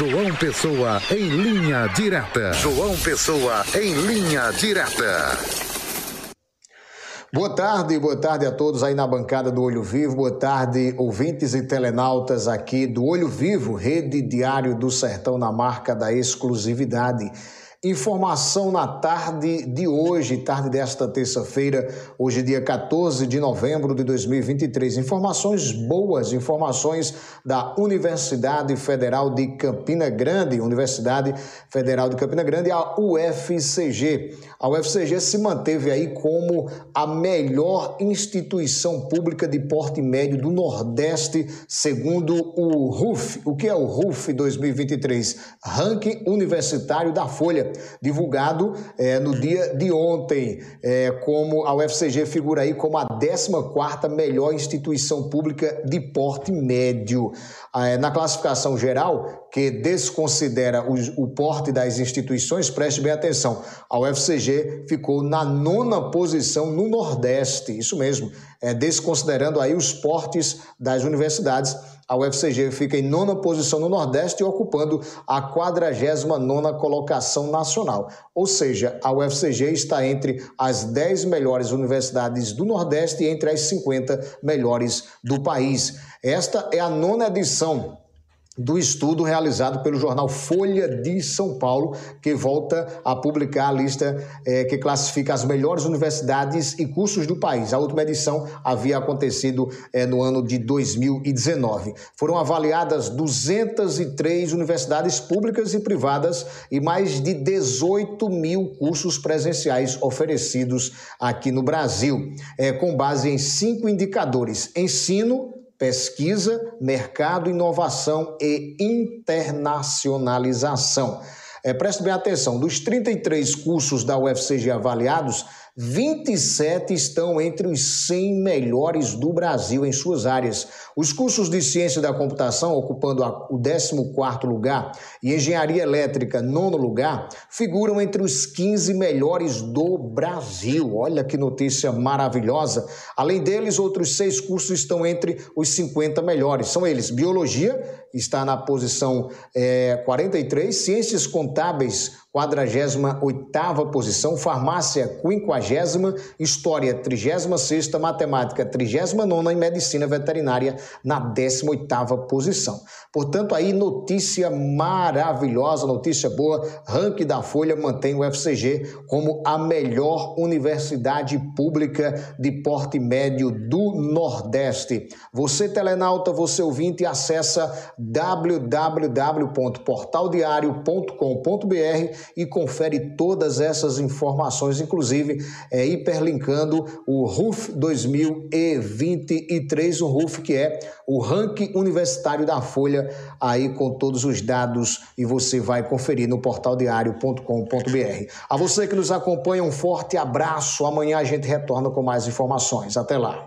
João Pessoa em linha direta. João Pessoa em linha direta. Boa tarde, boa tarde a todos aí na bancada do Olho Vivo, boa tarde, ouvintes e telenautas aqui do Olho Vivo, Rede Diário do Sertão na marca da exclusividade. Informação na tarde de hoje, tarde desta terça-feira, hoje dia 14 de novembro de 2023. Informações boas, informações da Universidade Federal de Campina Grande, Universidade Federal de Campina Grande, a UFCG. A UFCG se manteve aí como a melhor instituição pública de porte médio do Nordeste, segundo o RUF. O que é o RUF 2023? Ranking Universitário da Folha divulgado é, no dia de ontem, é, como a UFCG figura aí como a 14ª melhor instituição pública de porte médio. É, na classificação geral, que desconsidera o, o porte das instituições, preste bem atenção, a UFCG ficou na nona posição no Nordeste, isso mesmo, é, desconsiderando aí os portes das universidades a UFCG fica em nona posição no Nordeste e ocupando a 49 colocação nacional. Ou seja, a UFCG está entre as 10 melhores universidades do Nordeste e entre as 50 melhores do país. Esta é a nona edição do estudo realizado pelo jornal Folha de São Paulo, que volta a publicar a lista é, que classifica as melhores universidades e cursos do país. A última edição havia acontecido é, no ano de 2019. Foram avaliadas 203 universidades públicas e privadas e mais de 18 mil cursos presenciais oferecidos aqui no Brasil, é, com base em cinco indicadores: ensino, pesquisa, mercado, inovação e internacionalização. É, preste bem atenção, dos 33 cursos da UFCG avaliados, 27 estão entre os 100 melhores do Brasil em suas áreas. Os cursos de Ciência da Computação, ocupando o 14º lugar, e Engenharia Elétrica, nono lugar, figuram entre os 15 melhores do Brasil. Olha que notícia maravilhosa. Além deles, outros seis cursos estão entre os 50 melhores. São eles Biologia, está na posição é, 43, Ciências Contábeis, 48ª posição, Farmácia, 50 História, 36ª, Matemática, 39ª e Medicina Veterinária, na 18ª posição. Portanto, aí notícia maravilhosa, notícia boa, ranking da Folha mantém o FCG como a melhor universidade pública de porte médio do Nordeste. Você telenauta, você ouvinte, acessa www.portaldiario.com.br e confere todas essas informações, inclusive é, hiperlinkando o RUF 2023, o RUF que é o ranking universitário da Folha, aí com todos os dados e você vai conferir no portaldiario.com.br. A você que nos acompanha, um forte abraço. Amanhã a gente retorna com mais informações. Até lá.